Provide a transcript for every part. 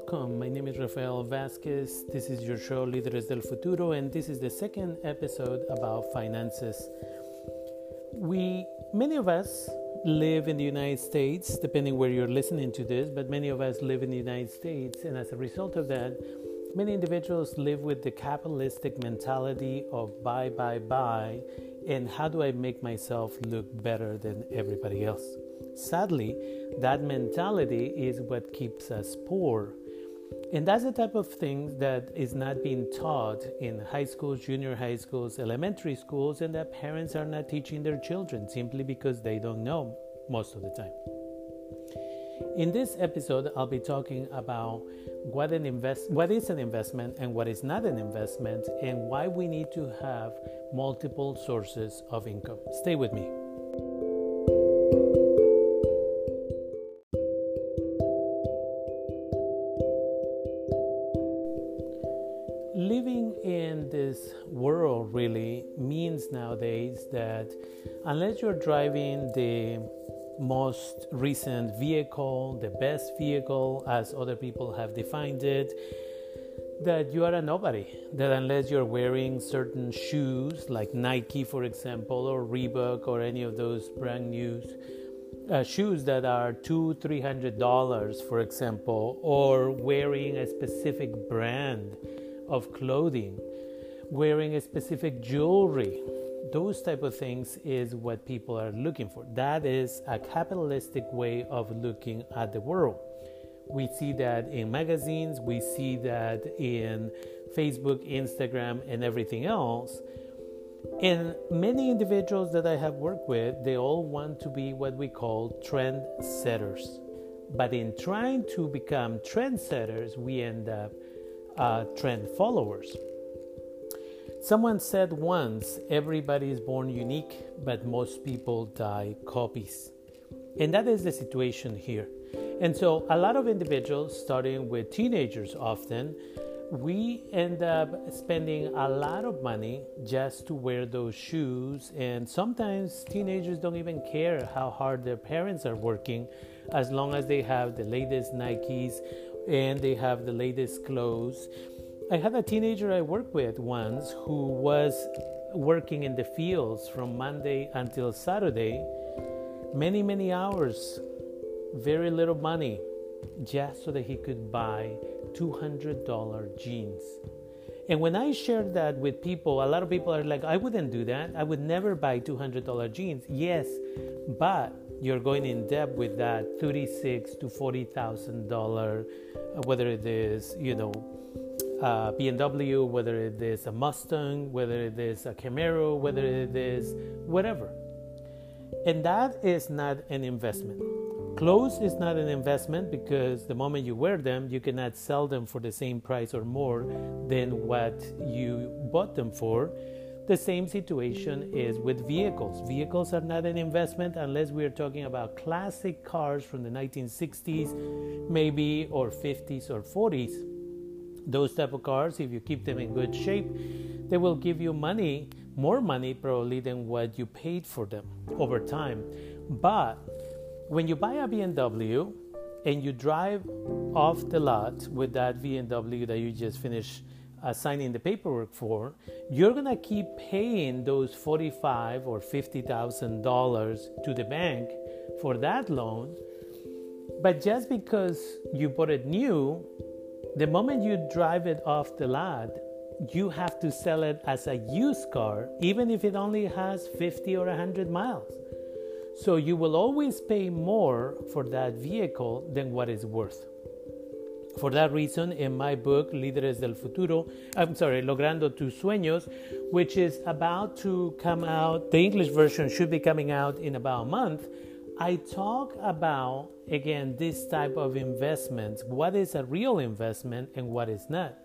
welcome. My name is Rafael Vasquez. This is your show Líderes del Futuro, and this is the second episode about finances. We, many of us, live in the United States, depending where you're listening to this, but many of us live in the United States, and as a result of that, many individuals live with the capitalistic mentality of buy, buy, buy, and how do I make myself look better than everybody else? Sadly, that mentality is what keeps us poor. And that's the type of thing that is not being taught in high schools, junior high schools, elementary schools, and that parents are not teaching their children simply because they don't know most of the time. In this episode, I'll be talking about what an invest what is an investment and what is not an investment and why we need to have multiple sources of income. Stay with me. Nowadays that unless you're driving the most recent vehicle, the best vehicle, as other people have defined it, that you are a nobody. That unless you're wearing certain shoes, like Nike, for example, or Reebok, or any of those brand new uh, shoes that are two, three hundred dollars, for example, or wearing a specific brand of clothing, wearing a specific jewelry. Those type of things is what people are looking for. That is a capitalistic way of looking at the world. We see that in magazines, we see that in Facebook, Instagram, and everything else. And many individuals that I have worked with, they all want to be what we call trend setters. But in trying to become trendsetters, we end up uh, trend followers. Someone said once, everybody is born unique, but most people die copies. And that is the situation here. And so, a lot of individuals, starting with teenagers often, we end up spending a lot of money just to wear those shoes. And sometimes teenagers don't even care how hard their parents are working as long as they have the latest Nikes and they have the latest clothes. I had a teenager I worked with once who was working in the fields from Monday until Saturday, many, many hours, very little money, just so that he could buy $200 jeans. And when I shared that with people, a lot of people are like, I wouldn't do that. I would never buy $200 jeans. Yes, but you're going in debt with that thirty-six to forty thousand dollar, uh, whether it is you know uh, BMW, whether it is a Mustang, whether it is a Camaro, whether it is whatever, and that is not an investment. Clothes is not an investment because the moment you wear them, you cannot sell them for the same price or more than what you bought them for the same situation is with vehicles. Vehicles are not an investment unless we are talking about classic cars from the 1960s, maybe, or 50s or 40s. Those type of cars, if you keep them in good shape, they will give you money, more money probably than what you paid for them over time. But when you buy a BMW and you drive off the lot with that BMW that you just finished uh, signing the paperwork for, you're gonna keep paying those forty-five or fifty thousand dollars to the bank for that loan. But just because you bought it new, the moment you drive it off the lot, you have to sell it as a used car, even if it only has 50 or 100 miles. So you will always pay more for that vehicle than what it's worth. For that reason, in my book, Líderes del Futuro, I'm sorry, Logrando tus Sueños, which is about to come out, the English version should be coming out in about a month. I talk about, again, this type of investments what is a real investment and what is not.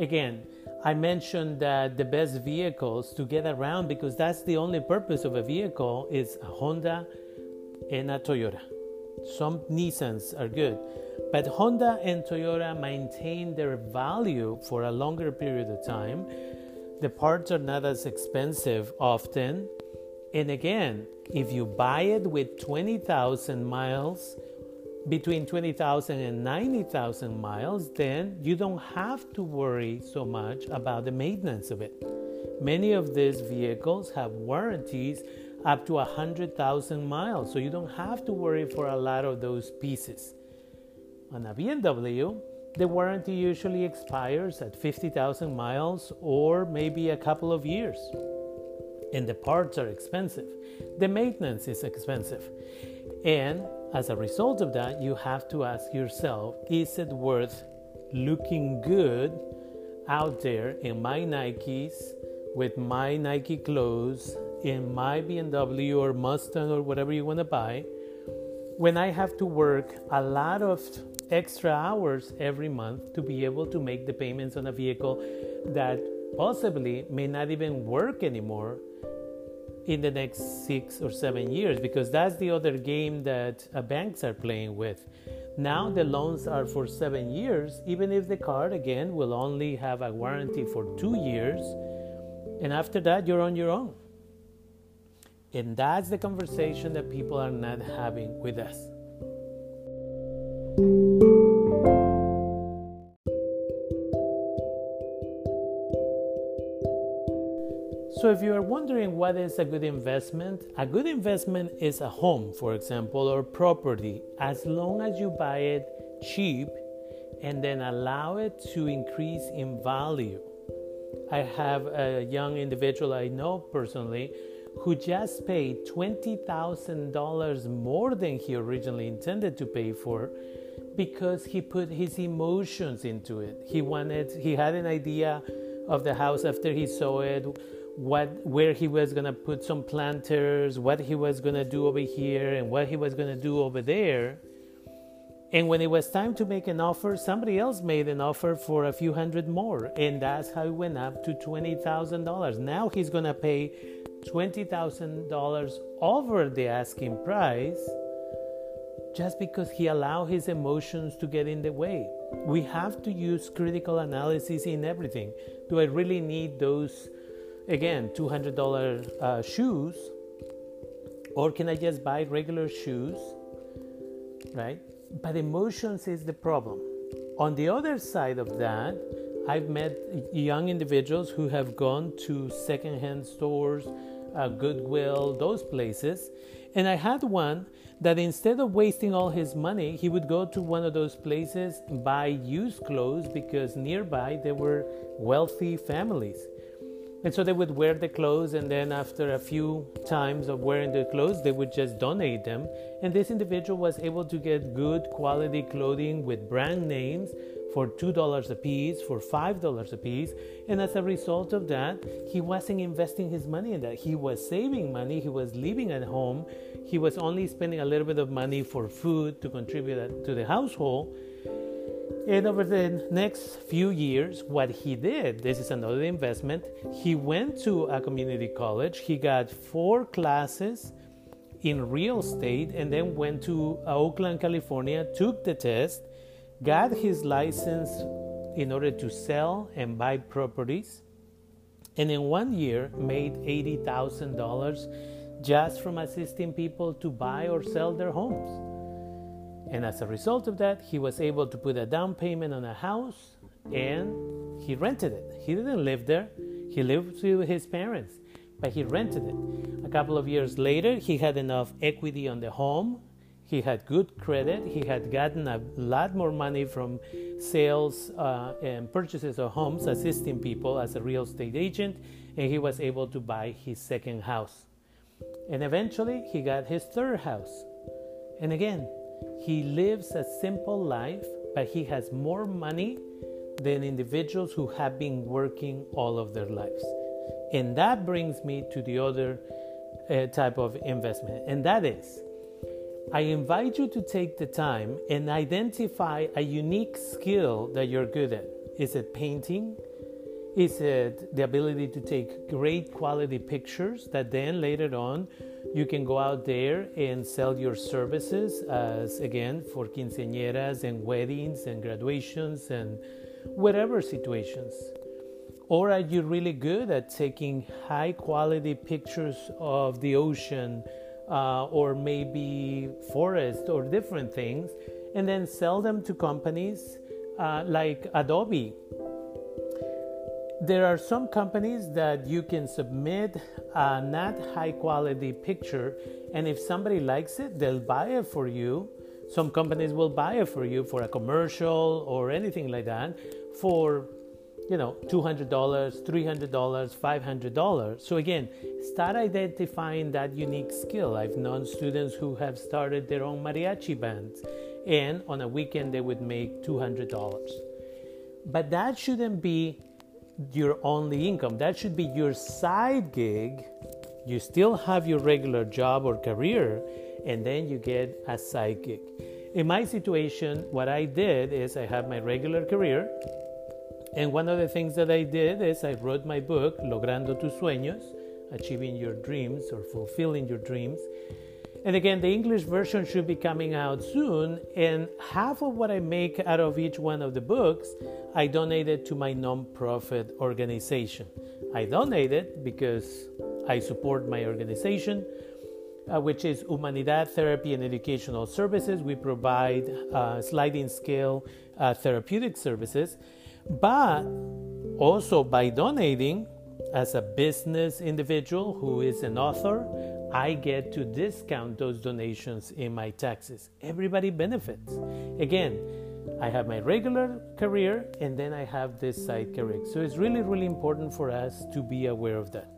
Again, I mentioned that the best vehicles to get around because that's the only purpose of a vehicle is a Honda and a Toyota. Some Nissans are good, but Honda and Toyota maintain their value for a longer period of time. The parts are not as expensive often. And again, if you buy it with 20,000 miles, between 20,000 and 90,000 miles, then you don't have to worry so much about the maintenance of it. Many of these vehicles have warranties up to 100,000 miles, so you don't have to worry for a lot of those pieces. On a BMW, the warranty usually expires at 50,000 miles or maybe a couple of years. And the parts are expensive. The maintenance is expensive. And as a result of that, you have to ask yourself is it worth looking good out there in my Nikes with my Nike clothes, in my BMW or Mustang or whatever you want to buy, when I have to work a lot of extra hours every month to be able to make the payments on a vehicle that possibly may not even work anymore in the next six or seven years because that's the other game that uh, banks are playing with. Now the loans are for seven years, even if the card again will only have a warranty for two years, and after that you're on your own. And that's the conversation that people are not having with us. So, if you are wondering what is a good investment, a good investment is a home, for example, or property, as long as you buy it cheap and then allow it to increase in value. I have a young individual I know personally who just paid $20,000 more than he originally intended to pay for because he put his emotions into it. He wanted, he had an idea of the house after he saw it what where he was going to put some planters, what he was going to do over here and what he was going to do over there. And when it was time to make an offer, somebody else made an offer for a few hundred more, and that's how it went up to $20,000. Now he's going to pay $20,000 over the asking price just because he allowed his emotions to get in the way. We have to use critical analysis in everything. Do I really need those again $200 uh, shoes or can i just buy regular shoes right? But emotions is the problem. On the other side of that i've met young individuals who have gone to secondhand stores uh, goodwill those places and i had one that instead of wasting all his money he would go to one of those places buy used clothes because nearby there were wealthy families and so they would wear the clothes, and then after a few times of wearing the clothes, they would just donate them. And this individual was able to get good quality clothing with brand names for $2 a piece, for $5 a piece. And as a result of that, he wasn't investing his money in that. He was saving money, he was living at home, he was only spending a little bit of money for food to contribute to the household and over the next few years, what he did, this is another investment, he went to a community college. He got four classes in real estate and then went to Oakland, California, took the test, got his license in order to sell and buy properties, and in one year made $80,000 just from assisting people to buy or sell their homes. And as a result of that, he was able to put a down payment on a house and he rented it. He didn't live there, he lived with his parents, but he rented it. A couple of years later, he had enough equity on the home. He had good credit. He had gotten a lot more money from sales uh, and purchases of homes, assisting people as a real estate agent, and he was able to buy his second house. And eventually, he got his third house. And again, he lives a simple life, but he has more money than individuals who have been working all of their lives. And that brings me to the other uh, type of investment, and that is I invite you to take the time and identify a unique skill that you're good at. Is it painting? Is it the ability to take great quality pictures that then later on you can go out there and sell your services as again for quinceañeras and weddings and graduations and whatever situations. Or are you really good at taking high quality pictures of the ocean uh, or maybe forest or different things and then sell them to companies uh, like Adobe. There are some companies that you can submit a not high quality picture, and if somebody likes it, they'll buy it for you. Some companies will buy it for you for a commercial or anything like that for you know $200 $300 $500 so again start identifying that unique skill. I've known students who have started their own mariachi bands and on a weekend they would make $200 but that shouldn't be your only income. That should be your side gig. You still have your regular job or career and then you get a side gig. In my situation what i did is i have my regular career and one of the things that I did is I wrote my book, Logrando tus sueños, achieving your dreams or fulfilling your dreams. And again, the English version should be coming out soon. And half of what I make out of each one of the books, I donated to my nonprofit organization. I donated because I support my organization, uh, which is Humanidad Therapy and Educational Services. We provide uh, sliding scale uh, therapeutic services. But also by donating, as a business individual who is an author, I get to discount those donations in my taxes. Everybody benefits. Again, I have my regular career and then I have this side career. So it's really, really important for us to be aware of that.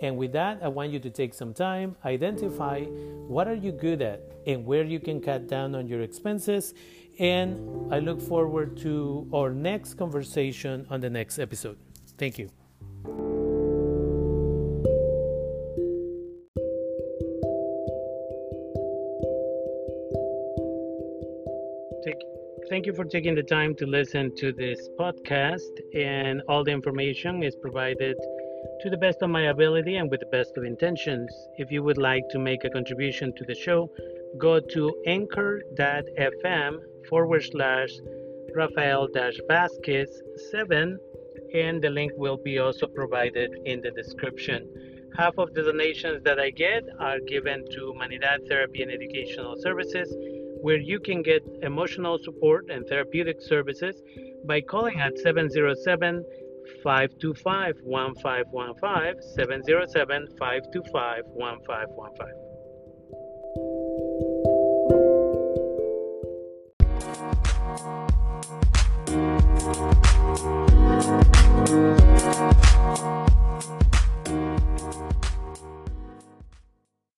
And with that, I want you to take some time, identify what are you good at and where you can cut down on your expenses and I look forward to our next conversation on the next episode. Thank you. Thank you for taking the time to listen to this podcast, and all the information is provided to the best of my ability and with the best of intentions. If you would like to make a contribution to the show, go to anchor.fm forward slash Rafael Vasquez 7, and the link will be also provided in the description. Half of the donations that I get are given to Humanidad Therapy and Educational Services, where you can get emotional support and therapeutic services by calling at 707 525 1515. 707 525 1515.